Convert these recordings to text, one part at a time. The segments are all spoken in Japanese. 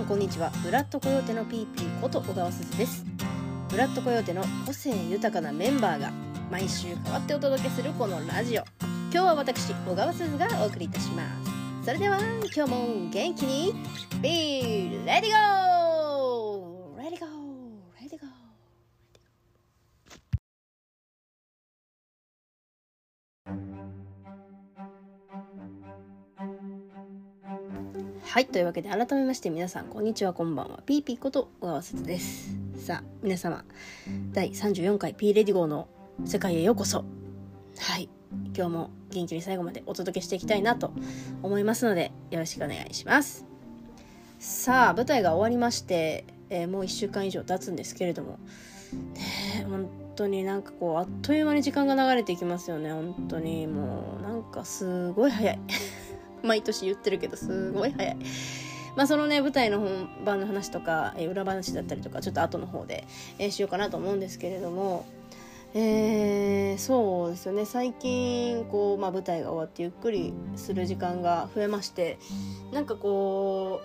んこんにちは。ブラッドコヨーテのピーピーこと小川すずです。ブラッドコヨーテの個性豊かなメンバーが毎週変わってお届けするこのラジオ。今日は私小川鈴がお送りいたします。それでは今日も元気に Pれでぃごーはいというわけで改めまして皆さんこんにちはこんばんは。ピーピーこと小川すずです。さあ皆様第34回 P レディゴーの世界へようこそ。はい今日も元気に最後までお届けしていきたいなと思いますのでよろしくお願いします。さあ舞台が終わりまして、えーもう1週間以上経つんですけれども。ね本当になんかこうあっという間に時間が流れていきますよね本当に。もうなんかすごい早い。毎年言ってるけどすごい早い。まあそのね舞台の本番の話とか、えー裏話だったりとかちょっと後の方で、えーしようかなと思うんですけれどもえーそうですよね。最近こう、まあ、舞台が終わってゆっくりする時間が増えましてなんかこ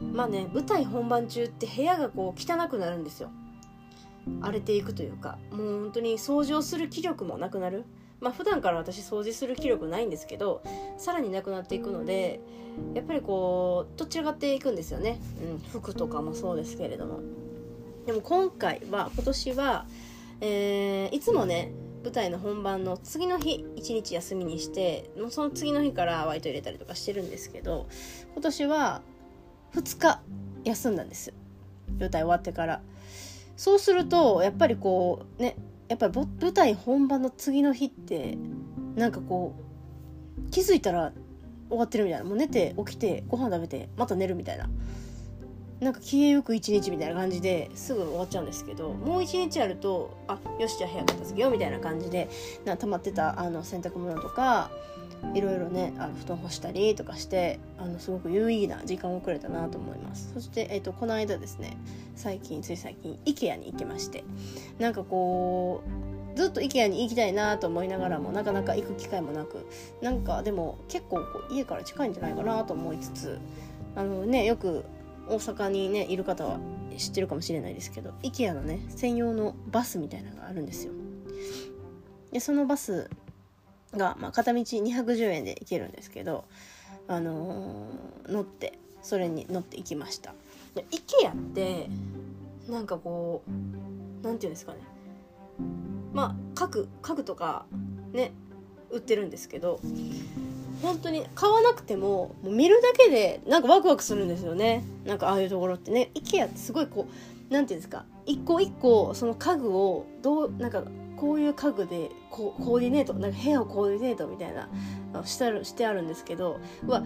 うまあね舞台本番中って部屋がこう汚くなるんですよ。荒れていくというかもう本当に掃除をする気力もなくなる。まあ普段から私掃除する気力ないんですけどさらになくなっていくのでやっぱりこうどちらがっていくんですよね、うん、服とかもそうですけれども。でも今回は今年は、えーいつもね舞台の本番の次の日1日休みにしてもうその次の日からワイト入れたりとかしてるんですけど今年は2日休んだんです。舞台終わってから。そうするとやっぱりこうねやっぱり舞台本番の次の日ってなんかこう気づいたら終わってるみたいな。もう寝て起きてご飯食べてまた寝るみたいな。なんか消えゆく一日みたいな感じですぐ終わっちゃうんですけどもう一日あるとあよしじゃあ部屋片付けようみたいな感じでな溜まってたあの洗濯物とかいろいろねあの布団干したりとかしてあのすごく有意義な時間をくれたなと思います。そして、えー、とこの間ですね最近つい最近 IKEA に行きましてなんかこうずっと IKEA に行きたいなと思いながらもなかなか行く機会もなくなんかでも結構こう家から近いんじゃないかなと思いつつあのねよく大阪にねいる方は知ってるかもしれないですけど IKEA のね専用のバスみたいなのがあるんですよ。でそのバスが、まあ、片道210円で行けるんですけど、あのー乗ってそれに乗って行きました。で IKEA ってなんかこうなんていうんですかね。まあ家具家具とかね売ってるんですけど本当に買わなくてももう見るだけでなんかワクワクするんですよね。なんかああいうところってね。IKEA ってすごいこうなんていうんですか。一個一個その家具をどうなんかこういう家具でコーディネートなんか部屋をコーディネートみたいなあしてあるしてあるんですけどうわ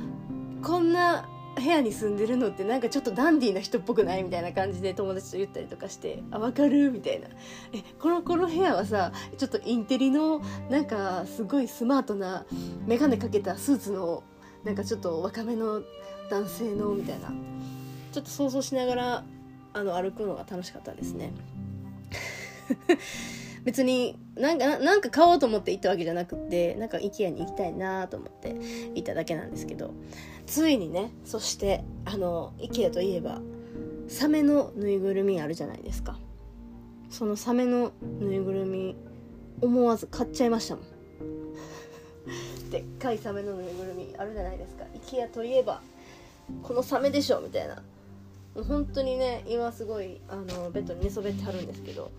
こんな部屋に住んでるのってなんかちょっとダンディーな人っぽくないみたいな感じで友達と言ったりとかして「あ分かる?」みたいな「えこのこの部屋はさちょっとインテリのなんかすごいスマートな眼鏡かけたスーツのなんかちょっと若めの男性の」みたいなちょっと想像しながらあの歩くのが楽しかったですね。別になんかなんか買おうと思って行ったわけじゃなくてなんか IKEA に行きたいなと思って行っただけなんですけどついにねそしてあの IKEA といえばサメのぬいぐるみあるじゃないですか。そのサメのぬいぐるみ思わず買っちゃいましたもん。でっかいサメのぬいぐるみあるじゃないですか。IKEA といえばこのサメでしょみたいな。もう本当にね今すごいあのベッドに寝そべってはるんですけど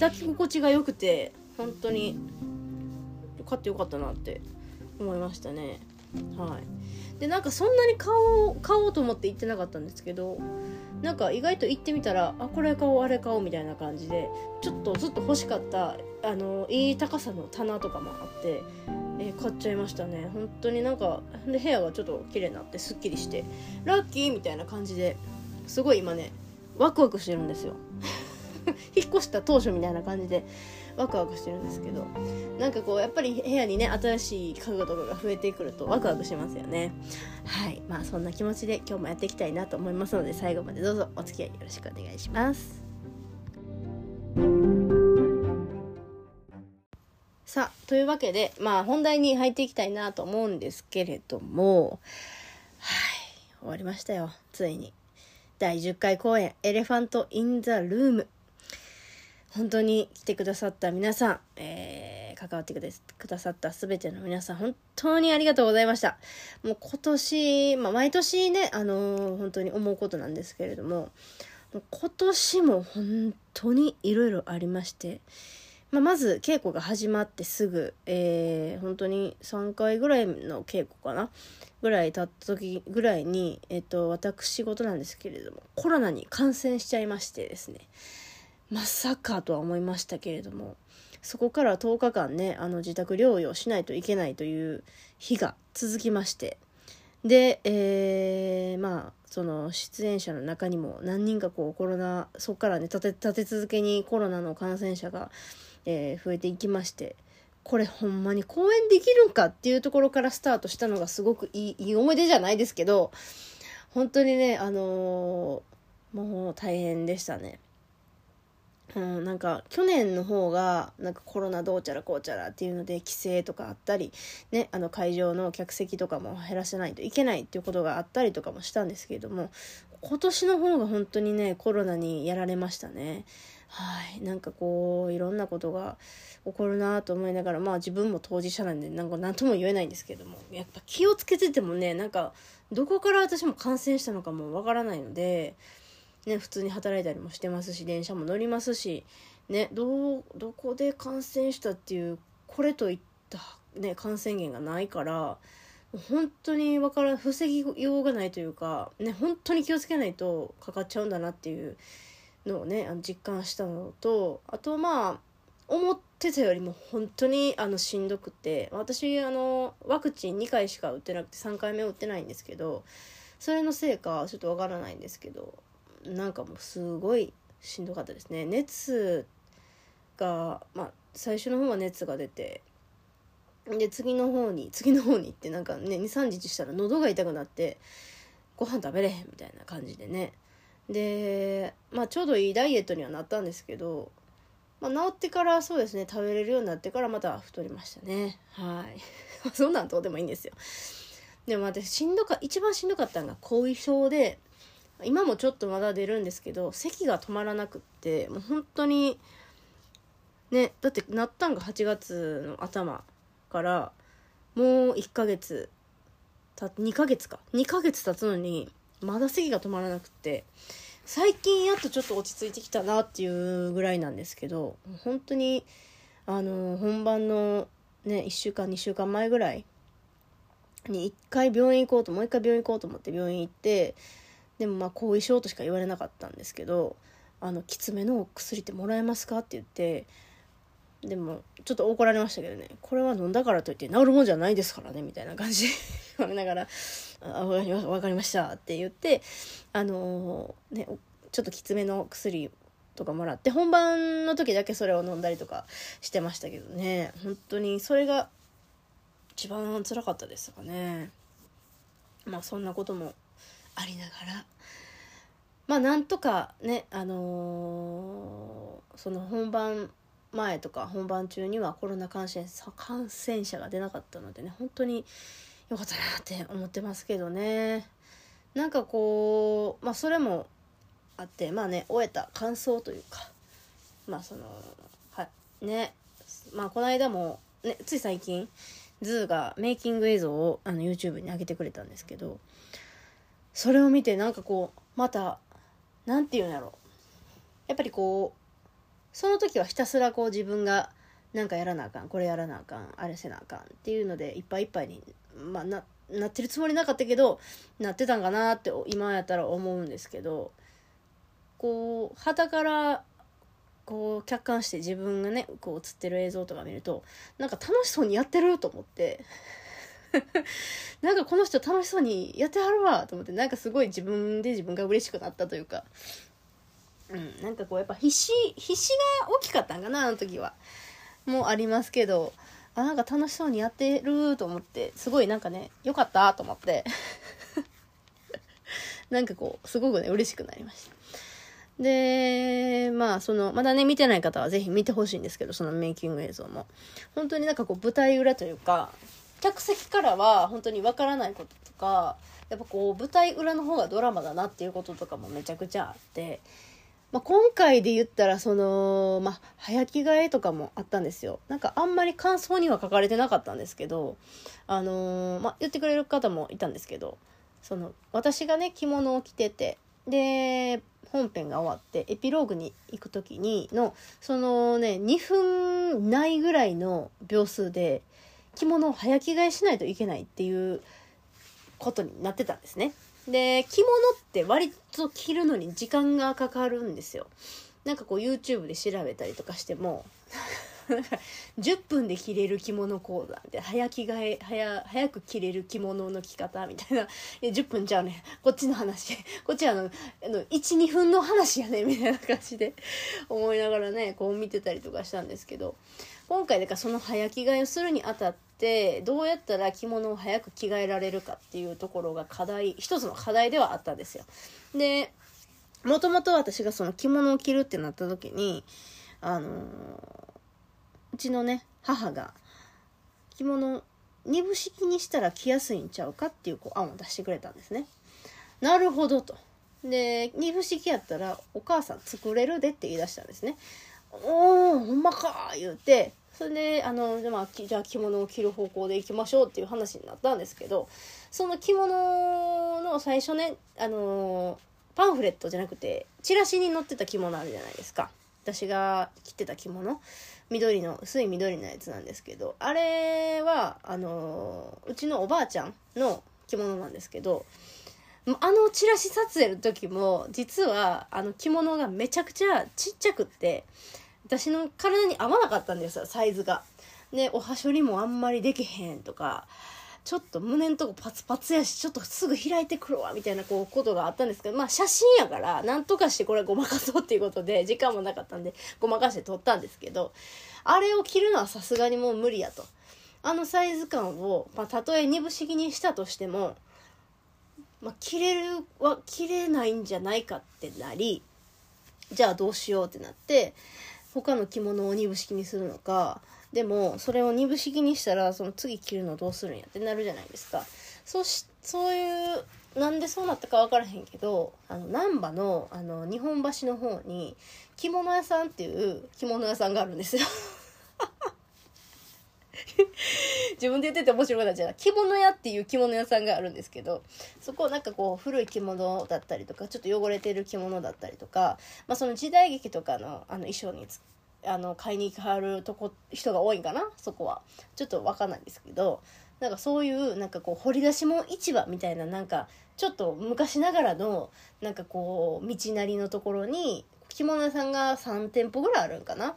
抱き心地が良くて本当に買ってよかったなって思いましたね。はい。でなんかそんなに買おう買おうと思って行ってなかったんですけどなんか意外と行ってみたらあこれ買おうあれ買おうみたいな感じでちょっとずっと欲しかったあのいい高さの棚とかもあって、えー買っちゃいましたね。本当になんかで部屋がちょっと綺麗になってすっきりしてラッキーみたいな感じですごい今ねワクワクしてるんですよ。引っ越した当初みたいな感じでワクワクしてるんですけどなんかこうやっぱり部屋にね新しい家具とかが増えてくるとワクワクしますよね。はい。まあそんな気持ちで今日もやっていきたいなと思いますので最後までどうぞお付き合いよろしくお願いします。さあというわけでまあ本題に入っていきたいなと思うんですけれどもはい。終わりましたよ。ついに。第10回公演、エレファント・イン・ザ・ルーム。本当に来てくださった皆さん、えー、関わってくださったすべての皆さん、本当にありがとうございました。もう今年、まあ、毎年ね、あのー、本当に思うことなんですけれども、今年も本当にいろいろありまして、まあ、まず稽古が始まってすぐ、えー、本当に3回ぐらいの稽古かなぐらい経った時ぐらいに、えっ、と、私事なんですけれども、コロナに感染しちゃいましてですね、まさかとは思いましたけれどもそこから10日間ねあの自宅療養しないといけないという日が続きましてで、えー、まあその出演者の中にも何人かこうコロナそこからね立て立て続けにコロナの感染者が、えー、増えていきましてこれほんまに公演できるんかっていうところからスタートしたのがすごくいいいい思い出じゃないですけど本当にねあのー、もう大変でしたね。うん、なんか去年の方がなんかコロナどうちゃらこうちゃらっていうので規制とかあったり、ね、あの会場の客席とかも減らせないといけないっていうことがあったりとかもしたんですけれども今年の方が本当にねコロナにやられましたね。はいなんかこういろんなことが起こるなと思いながらまあ自分も当事者なんでなんか何とも言えないんですけどもやっぱ気をつけててもねなんかどこから私も感染したのかもわからないので。ね、普通に働いたりもしてますし電車も乗りますし、ね、どどこで感染したっていうこれといった、ね、感染源がないから本当に分から防ぎようがないというか、ね、本当に気をつけないとかかっちゃうんだなっていうのをねあの実感したのとあとまあ思ってたよりも本当にあのしんどくて私あのワクチン2回しか打ってなくて3回目打ってないんですけどそれのせいかちょっとわからないんですけどなんかもうすごいしんどかったですね。熱がまあ最初の方は熱が出てで次の方に次の方に行ってなんかね23日したら喉が痛くなってご飯食べれへんみたいな感じでね。でまあちょうどいいダイエットにはなったんですけど、まあ、治ってからそうですね食べれるようになってからまた太りましたね。はい。そんなんどうでもいいんですよ。でも私しんどか一番しんどかったのが後遺症で今もちょっとまだ出るんですけど咳が止まらなくってもう本当にねだってなったんが8月の頭からもう1ヶ月た2ヶ月か。2ヶ月経つのにまだ咳が止まらなくって最近やっとちょっと落ち着いてきたなっていうぐらいなんですけど本当にあの本番のね1週間2週間前ぐらいに1回病院行こうともう1回病院行こうと思って病院行ってでもまあ後遺症としか言われなかったんですけど「あのきつめの薬ってもらえますか?」って言ってでもちょっと怒られましたけどねこれは飲んだからといって治るもんじゃないですからねみたいな感じ 言われながら「あ分かりました」って言ってあのー、ねちょっときつめの薬とかもらって本番の時だけそれを飲んだりとかしてましたけどね。本当にそれが一番辛かったですかね。まあそんなこともありながら。まあなんとかねあのー、その本番前とか本番中にはコロナ感染感染者が出なかったのでね本当に良かったなって思ってますけどね。なんかこうまあそれもあってまあね終えた感想というかまあそのはいねまあこの間もねつい最近ズーがメイキング映像をあの YouTube に上げてくれたんですけどそれを見てなんかこうまた何て言うんやろ。やっぱりこうその時はひたすらこう自分がなんかやらなあかんこれやらなあかんあれせなあかんっていうのでいっぱいいっぱいに、まあ、ななってるつもりなかったけどなってたんかなって今やったら思うんですけどこう旗からこう客観して自分がねこう映ってる映像とか見るとなんか楽しそうにやってると思って なんかこの人楽しそうにやってはるわと思ってなんかすごい自分で自分が嬉しくなったというか。うんなんかこうやっぱ必死必死が大きかったんかなあの時は。もうありますけど。あなんか楽しそうにやってると思ってすごいなんかねよかったと思って。なんかこうすごくね嬉しくなりました。で、まあ、その、まだね、見てない方はぜひ見てほしいんですけど、そのメイキング映像も。本当になんかこう、舞台裏というか、客席からは本当にわからないこととかやっぱこう舞台裏の方がドラマだなっていうこととかもめちゃくちゃあって、まあ、今回で言ったらその、まあ、早着替えとかもあったんですよ。なんかあんまり感想には書かれてなかったんですけどあのー、まあ、言ってくれる方もいたんですけどその私がね着物を着ててで本編が終わってエピローグに行く時にのそのね2分ないぐらいの秒数で着物を早着替えしないといけないっていうことになってたんですね。で着物って割と着るのに時間がかかるんですよ。なんかこう YouTube で調べたりとかしても 10分で着れる着物講座みたいな早着替え早早く着れる着物の着方みたいない10分じゃうねこっちの話 こっちあのあの12分の話やねみたいな感じで思いながらねこう見てたりとかしたんですけど今回だからその早着替えをするにあたってどうやったら着物を早く着替えられるかっていうところが課題一つの課題ではあったんですよ。でもともと私がその着物を着るってなった時にあのーうちのね母が着物二分式にしたら着やすいんちゃうかっていうこう案を出してくれたんですね。なるほどと。で二分式やったらお母さん作れるでって言い出したんですね。おーほんまか言うてそれであの、まあ、じゃあ着物を着る方向でいきましょうっていう話になったんですけどその着物の最初ねあのパンフレットじゃなくてチラシに載ってた着物あるじゃないですか。私が着てた着物。緑の薄い緑のやつなんですけどあれはあのうちのおばあちゃんの着物なんですけどあのチラシ撮影の時も実はあの着物がめちゃくちゃちっちゃくって私の体に合わなかったんですよサイズが。でおはしょりもあんまりできへんとかちょっと胸んとこパツパツやしちょっとすぐ開いてくるわみたいなこうことがあったんですけどまあ写真やからなんとかしてこれごまかそうっていうことで時間もなかったんでごまかして撮ったんですけどあれを着るのはさすがにもう無理やと。あのサイズ感を、まあ、たとえ二分式にしたとしても、まあ、着れるは着れないんじゃないかってなりじゃあどうしようってなって他の着物を二部式にするのかでもそれを二部式にしたらその次着るのどうするんやってなるじゃないですか。そしそういうなんでそうなったか分からへんけどあの難波のあの日本橋の方に着物屋さんっていう着物屋さんがあるんですよ。自分で言ってて面白くなっちゃう着物屋っていう着物屋さんがあるんですけどそこなんかこう古い着物だったりとかちょっと汚れてる着物だったりとか、まあ、その時代劇とかのあの衣装にあの買いに行かはるとこ人が多いんかなそこは。ちょっと分かんないんですけどなんかそういうなんかこう掘り出し物市場みたいななんかちょっと昔ながらのなんかこう道なりのところに着物屋さんが3店舗ぐらいあるんかな。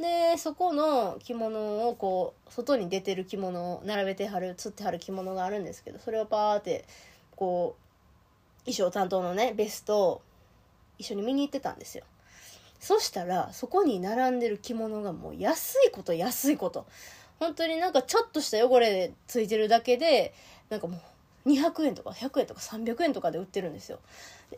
でそこの着物をこう外に出てる着物を並べてはるつってはる着物があるんですけどそれをパーってこう衣装担当のねベスト一緒に見に行ってたんですよ。そしたらそこに並んでる着物がもう安いこと安いこと。本当になんかちょっとした汚れついてるだけでなんかもう200円とか100円とか300円とかで売ってるんですよ。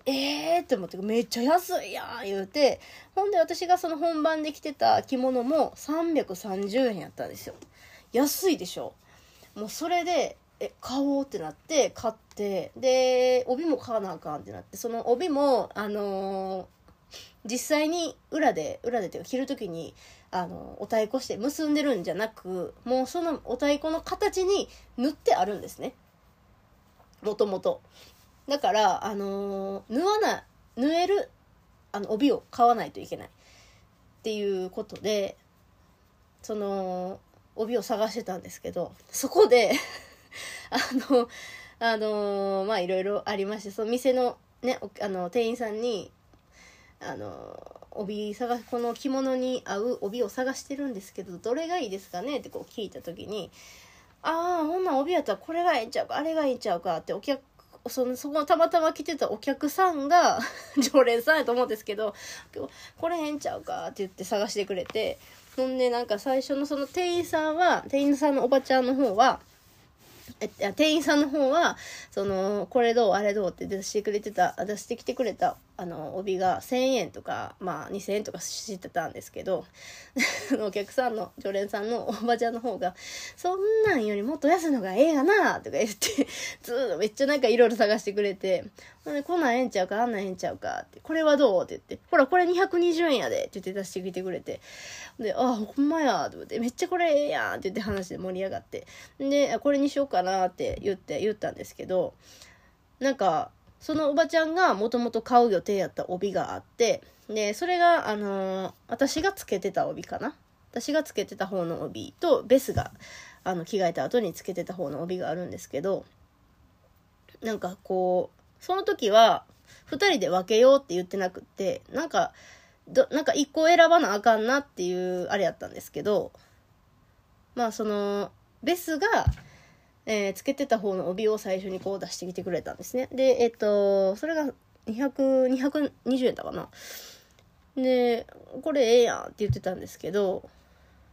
えーって思ってめっちゃ安いやん言うてほんで私がその本番で着てた着物も330円やったんですよ。安いでしょもうそれでえ買おうってなって買ってで帯も買わなあかんってなってその帯もあのー実際に裏で裏でっていうか着る時にあのお太鼓して結んでるんじゃなくもうそのお太鼓の形に縫ってあるんですねもともとだからあの縫わない縫えるあの帯を買わないといけないっていうことでその帯を探してたんですけどそこで あのあのまあいろいろありましてその店のねあの店員さんにあの帯探この着物に合う帯を探してるんですけどどれがいいですかねってこう聞いた時に「ああほんな帯やったらこれがええんちゃうかあれがええんちゃうか」ってお客そのそこたまたま来てたお客さんが 常連さんやと思うんですけど「これええんちゃうか」って言って探してくれてほんでなんか最初のその店員さんは店員さんのおばちゃんの方はえ店員さんの方はそのこれどうあれどうって出してくれてた出してきてくれたあの帯が1,000円とか、まあ、2,000円とかしてたんですけど お客さんの常連さんのおばちゃんの方が「そんなんよりもっと安いのがええがな」とか言ってずっとめっちゃなんかいろいろ探してくれて「こんなんええんちゃうかあんなんええんちゃうか」って「これはどう?」って言って「ほらこれ220円やで」って言って出してきてくれてで「あほんまや」と思って「めっちゃこれええやん」って言って話で盛り上がってで「これにしようかな」って言って言ったんですけどなんかそのおばちゃんがもともと買う予定やった帯があって、で、それが、あのー、私がつけてた帯かな。私がつけてた方の帯と、ベスが、あの、着替えた後につけてた方の帯があるんですけど、なんかこう、その時は、二人で分けようって言ってなくって、なんか、ど、なんか一個選ばなあかんなっていう、あれやったんですけど、まあその、ベスが、えー、つけてた方の帯を最初にこう出してきてくれたんですね。で、えっと、それが200、220円だかな。で、これええやんって言ってたんですけど、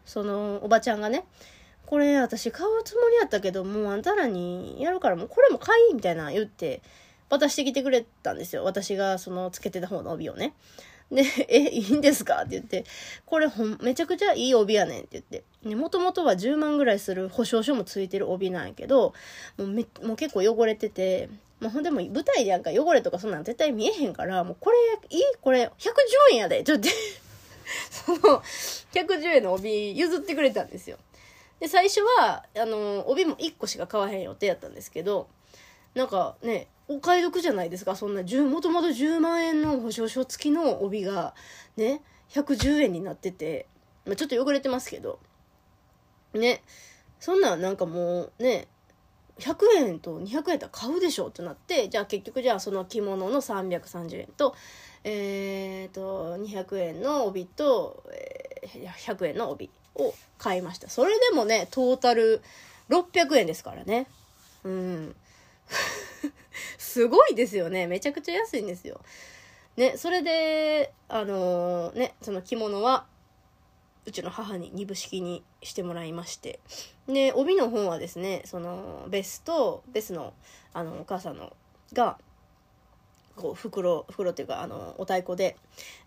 そのおばちゃんがね、これ私買うつもりやったけど、もうあんたらにやるからもうこれも買いみたいな言って渡してきてくれたんですよ。私がそのつけてた方の帯をね。で、え、いいんですか？って言って、これほん、めちゃくちゃいい帯やねんって言って。ね、もともとは10万ぐらいする保証書もついてる帯なんやけど、もうめ、もう結構汚れてて、まあ、ほんでも舞台でなんか汚れとかそんなん絶対見えへんから、もうこれ、いいこれ、110円やでちょっと その、110円の帯譲ってくれたんですよ。で、最初は、あの、帯も1個しか買わへん予定やったんですけど、なんかね、お買い得じゃないですか。そんなもともと10万円の保証書付きの帯がね110円になってて、まあ、ちょっと汚れてますけど。ね。そんなんなんかもうね100円と200円と買うでしょってなってじゃあ結局じゃあその着物の330円とえっ、ー、と200円の帯と、えー、100円の帯を買いました。それでもねトータル600円ですからね。うん。すごいですよね。めちゃくちゃ安いんですよ。ね、それで、あのー、ね、その着物は、うちの母に二部式にしてもらいまして。で、帯の方はですね、その、ベスと、ベスの、あの、お母さんの、が、こう、袋、袋っていうか、あの、お太鼓で、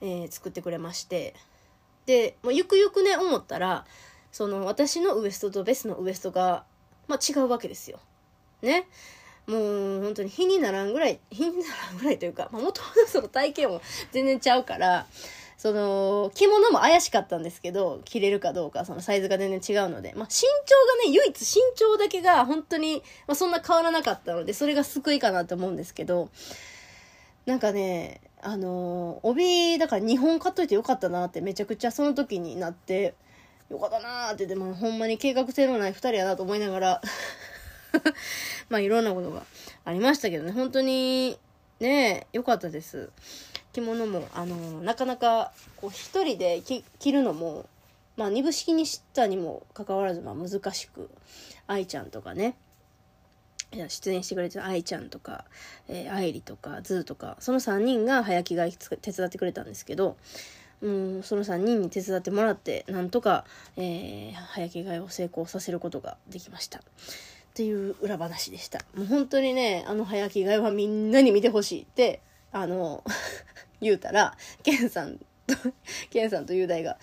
えー、作ってくれまして。で、もうゆくゆくね、思ったら、その、私のウエストとベスのウエストが、まあ、違うわけですよ。ね。もう本当に日にならんぐらい、日にならんぐらいというか、もともとその体型も全然ちゃうから、その、着物も怪しかったんですけど、着れるかどうか、そのサイズが全然違うので、まあ、身長がね、唯一身長だけが本当に、まあ、そんな変わらなかったので、それが救いかなと思うんですけど、なんかね、あの帯、だから2本買っといてよかったなってめちゃくちゃその時になって、よかったなって、でもほんまに計画性のない2人やなと思いながら まあいろんなことがありましたけどね、本当にね、良かったです。着物も、あの、なかなか、こう一人で着るのも、まあ二部式にしたにもかかわらず、まあ難しく、愛ちゃんとかね、出演してくれてる愛ちゃんとか、えー、愛理とか、ズーとか、その3人が早着替え手伝ってくれたんですけど、うん、その3人に手伝ってもらって、なんとか、えー、早着替えを成功させることができました。っていう裏話でした。もう本当にね、あの早着替えはみんなに見てほしいって、あの、言うたら、ケンさんと、ケンさんと雄大が、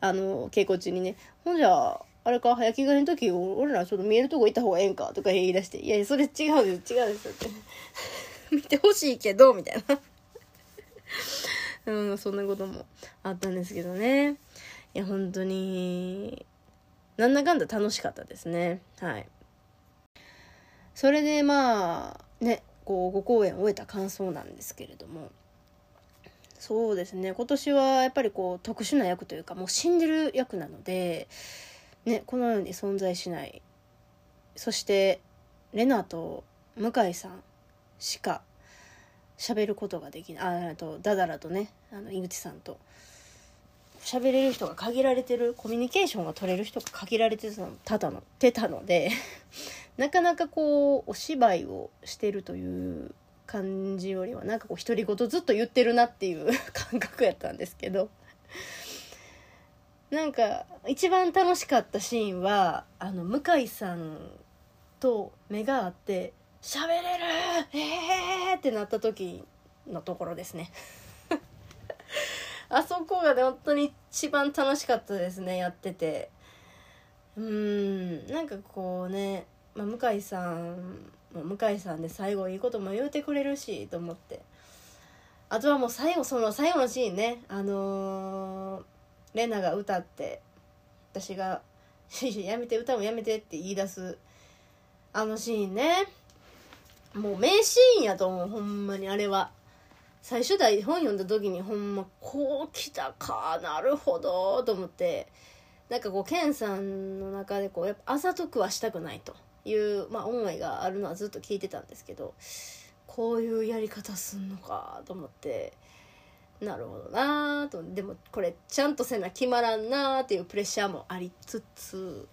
あの、稽古中にね、ほんじゃ、あれか、早着替えの時、俺らちょっと見えるとこ行った方がええんかとか言い出して、いや、それ違うです、違うですって。見てほしいけど、みたいな。うん、そんなこともあったんですけどね。いや、本当に、なんだかんだ楽しかったですね。はい。それでまあねこう5公演終えた感想なんですけれども。そうですね。今年はやっぱりこう特殊な役というかもう死んでる役なので、ね、このように存在しない。そしてレナと向井さんしか喋ることができない。あとダダラとねあの井口さんと。喋れる人が限られてる。コミュニケーションが取れる人が限られてたのてたので。なかなかこうお芝居をしてるという感じよりはなんかこう独り言ずっと言ってるなっていう感覚やったんですけど なんか一番楽しかったシーンはあの向井さんと目が合って「喋れるえー!」ってなった時のところですね あそこがね本当に一番楽しかったですねやっててうんなんかこうね、まあ、向井さんも向井さんで最後いいことも言うてくれるしと思って。あとはもう最後その最後のシーンね。あのー、レナが歌って私が 「やめて歌もやめて」って言い出すあのシーンね。もう名シーンやと思うほんまにあれは。最初台本読んだ時にほんまこう来たかなるほどと思って。なんかこうケンさんの中でこうやっぱあざとくはしたくないと。いう、まあ、思いがあるのはずっと聞いてたんですけどこういうやり方すんのかと思ってなるほどなとでもこれちゃんとせな決まらんなっていうプレッシャーもありつつ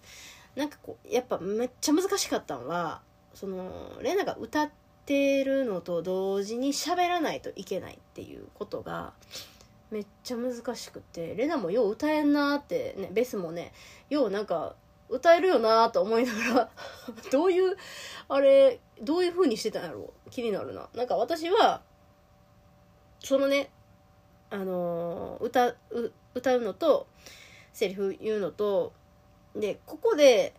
なんかこうやっぱめっちゃ難しかったのはそのレナが歌ってるのと同時に喋らないといけないっていうことがめっちゃ難しくてレナもよう歌えんなってねベスもねようなんか歌えるよなと思いながら どういうあれどういう風にしてたんやろう？気になるな。なんか私はそのねあのー、歌う歌うのとセリフ言うのとでここで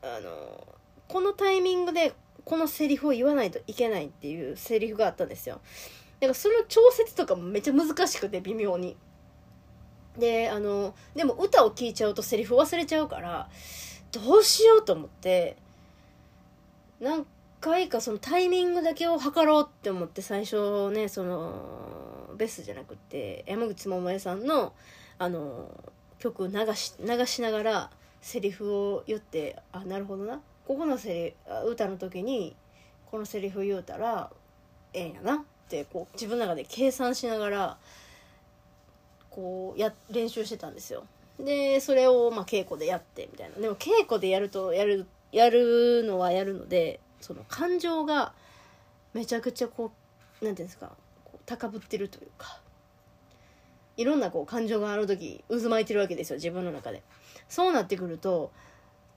あのー、このタイミングでこのセリフを言わないといけないっていうセリフがあったんですよ。だからその調節とかもめっちゃ難しくて微妙に。であのでも歌を聴いちゃうとセリフ忘れちゃうからどうしようと思って何回かそのタイミングだけを測ろうって思って最初ねそのベスじゃなくて山口百恵さんのあの曲流し流しながらセリフを言ってあなるほどな。ここのセリ歌の時にこのセリフ言うたらええんやなってこう自分の中で計算しながらこうや練習してたんですよ。でそれをま稽古でやってみたいな。でも稽古でやるとやるやるのはやるのでその感情がめちゃくちゃこう何ていうんですかこう高ぶってるというか。いろんなこう感情がある時渦巻いてるわけですよ自分の中で。そうなってくると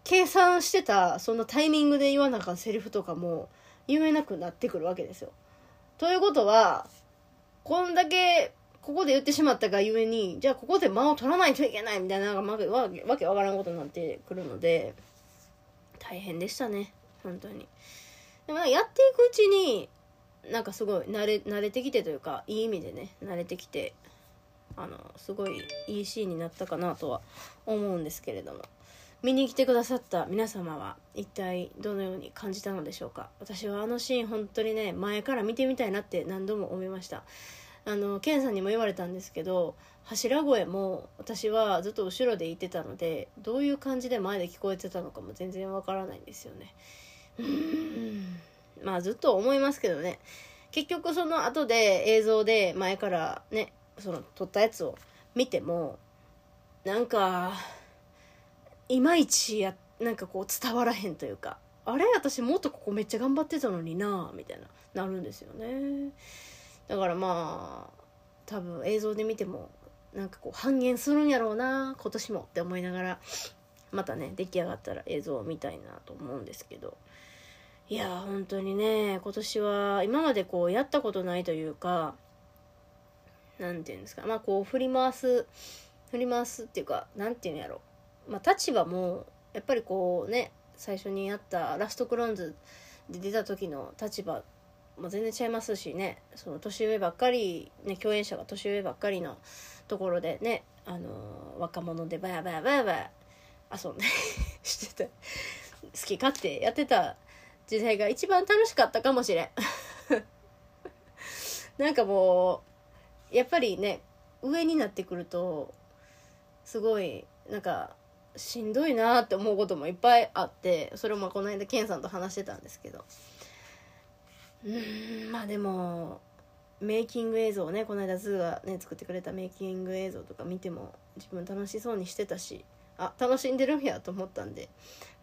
計算してたそのタイミングで言わなかったセリフとかも言えなくなってくるわけですよ。ということはこんだけここで言ってしまったがゆえに、じゃあここで間を取らないといけないみたいな、わけわけわからんことになってくるので、大変でしたね。本当に。でもやっていくうちに、なんかすごい慣れ、慣れてきてというか、いい意味でね、慣れてきて、あの、すごいいいシーンになったかなとは思うんですけれども。見に来てくださった皆様は一体どのように感じたのでしょうか私はあのシーン本当にね前から見てみたいなって何度も思いましたあのケンさんにも言われたんですけど柱声も私はずっと後ろで言ってたのでどういう感じで前で聞こえてたのかも全然わからないんですよね。うん。まあずっと思いますけどね。結局その後で映像で前からねその撮ったやつを見てもなんかいまいちやなんかこう伝わらへんというかあれ私もっとここめっちゃ頑張ってたのになみたいななるんですよね。だからまあ多分映像で見てもなんかこう半減するんやろうな今年もって思いながら またね出来上がったら映像を見たいなと思うんですけど。いや本当にね今年は今までこうやったことないというか何て言うんですかまあこう振り回す振り回すっていうか何て言うんやろ。まあ立場もやっぱりこうね最初にやったラストクローンズで出た時の立場もう全然違いますしね。その年上ばっかり、ね、共演者が年上ばっかりのところでね、あの、若者でバヤバヤバヤバヤ遊んで してた好き勝手やってた時代が一番楽しかったかもしれん。なんかもうやっぱりね上になってくるとすごいなんかしんどいなって思うこともいっぱいあってそれもこの間ケンさんと話してたんですけど。うんまあでもメイキング映像ねこの間ズーがね作ってくれたメイキング映像とか見ても自分楽しそうにしてたしあ楽しんでるんやと思ったんで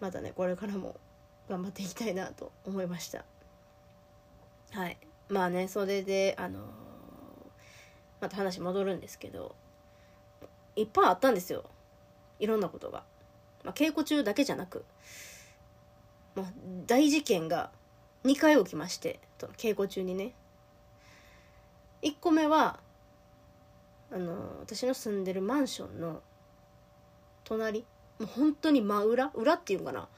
またねこれからも頑張っていきたいなと思いました。はい。まあねそれであのー、また話戻るんですけどいっぱいあったんですよ。いろんなことが、まあ、稽古中だけじゃなくもう大事件が2回起きまして稽古中にね。1個目はあの私の住んでるマンションの隣もう本当に真裏裏っていうかな。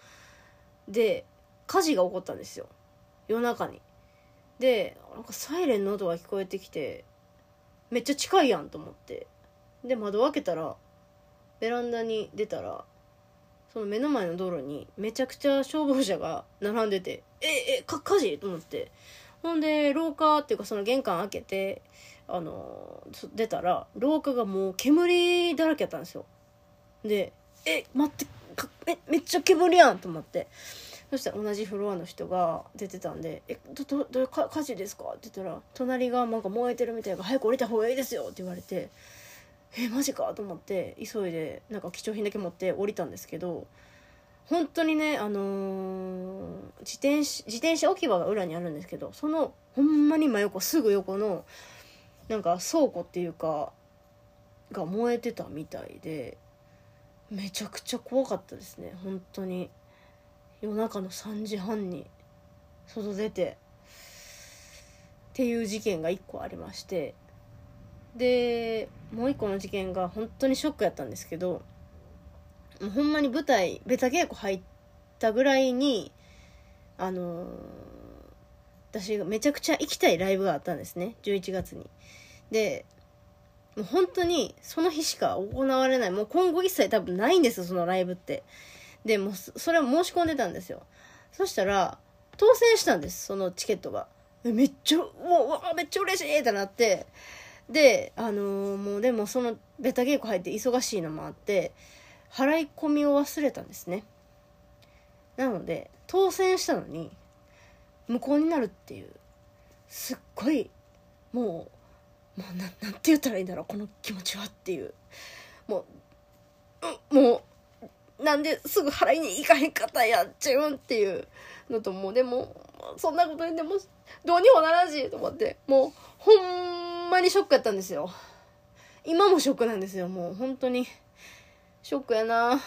で火事が起こったんですよ。夜中に。でなんかサイレンの音が聞こえてきてめっちゃ近いやんと思って。で窓開けたらベランダに出たらその目の前の道路にめちゃくちゃ消防車が並んでて「ええか火事?」と思ってほんで廊下っていうかその玄関開けてあの出たら廊下がもう煙だらけやったんですよで「え待ってかえめっちゃ煙やん!」と思ってそしたら同じフロアの人が出てたんで「えどどどか火事ですか?」って言ったら隣がなんか燃えてるみたいが「早く降りた方がいいですよ」って言われてえマジかと思って急いでなんか貴重品だけ持って降りたんですけど本当にねあのー、自転車自転車置き場が裏にあるんですけどそのほんまに真横すぐ横のなんか倉庫っていうかが燃えてたみたいでめちゃくちゃ怖かったですね本当に。夜中の3時半に外出てっていう事件が1個ありましてでもう1個の事件が本当にショックやったんですけどもうほんまに舞台ベタ稽古入ったぐらいにあのー、私がめちゃくちゃ行きたいライブがあったんですね。11月に。でもう本当にその日しか行われない。もう今後一切多分ないんですよそのライブって。でもうそれを申し込んでたんですよ。そしたら当選したんですそのチケットが。めっちゃもうわめっちゃ嬉しいってなって。であのー、もうでもそのベタ稽古入って忙しいのもあって払い込みを忘れたんですね。なので当選したのに無効になるっていうすっごいもうもうななんて言ったらいいんだろうこの気持ちはっていう。もうもうなんですぐ払いに行かへんかったやっちゅうんっていうのともうでもそんなことにでもどうにもならんしと思ってもうほんまにショックやったんですよ。今もショックなんですよもう本当に。ショックやな。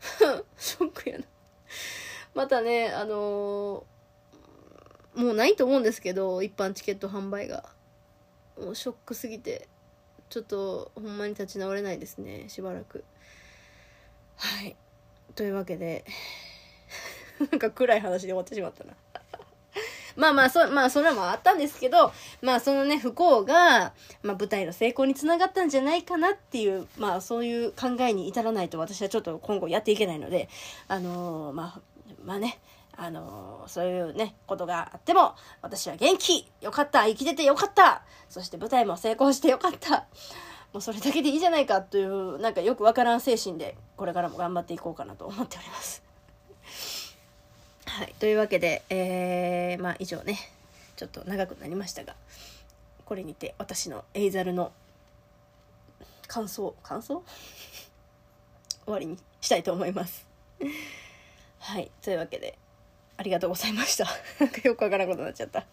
ショックやな。またねあのー、もうないと思うんですけど一般チケット販売が。もうショックすぎて。ちょっとほんまに立ち直れないですねしばらく。はい。というわけで なんか暗い話で終わってしまったな。まあまあ、そ、まあ、それもあったんですけど、まあ、そのね、不幸が、まあ、舞台の成功につながったんじゃないかなっていう、まあ、そういう考えに至らないと私はちょっと今後やっていけないので、あのー、まあ、まあね、あのー、そういうね、ことがあっても、私は元気よかった生きててよかったそして舞台も成功してよかったもうそれだけでいいじゃないかという、なんかよくわからん精神で、これからも頑張っていこうかなと思っております。はい、というわけで、えー、まあ以上ね。ちょっと長くなりましたがこれにて私のエイザルの感想感想？終わりにしたいと思います。はい。というわけでありがとうございました。なんかよくわからんことになっちゃった。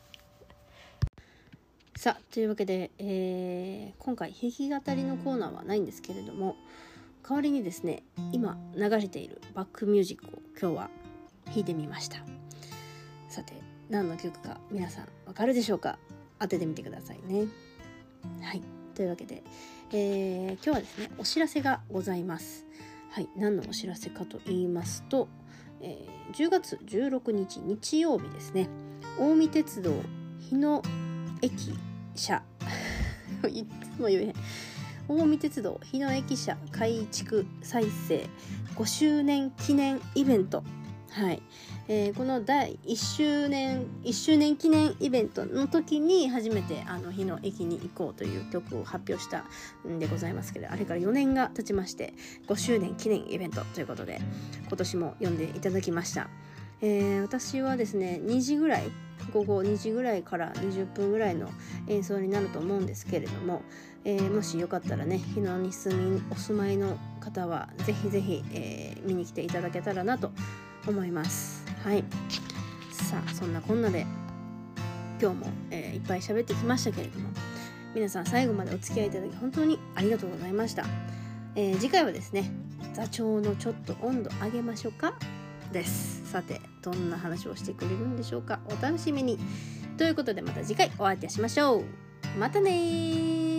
さあというわけで、えー、今回弾き語りのコーナーはないんですけれども代わりにですね今流れているバックミュージックを今日は弾いてみました。さて何の曲か皆さんわかるでしょうか？当ててみてくださいね。はい。というわけで、えー、今日はですねお知らせがございます。はい。何のお知らせかと言いますと、えー、10月16日日曜日ですね。近江鉄道日野駅舎。いつも言えへん。近江鉄道日野駅舎改築再生5周年記念イベント。はい、えー、この第1周年1周年記念イベントの時に初めてあの日の駅に行こうという曲を発表したんでございますけどあれから4年が経ちまして5周年記念イベントということで今年も読んでいただきました、えー、私はですね2時ぐらい午後2時ぐらいから20分ぐらいの演奏になると思うんですけれども、えー、もしよかったらね日野に住みお住まいの方はぜひぜひ、えー、見に来ていただけたらなと思います思います。はい。さあそんなこんなで今日も、えー、いっぱい喋ってきましたけれども皆さん最後までお付き合いいただき本当にありがとうございました、えー、次回はですね座長のちょっと温度上げましょうか？です。さてどんな話をしてくれるんでしょうか？お楽しみに。ということでまた次回お会いいたしましょう。またね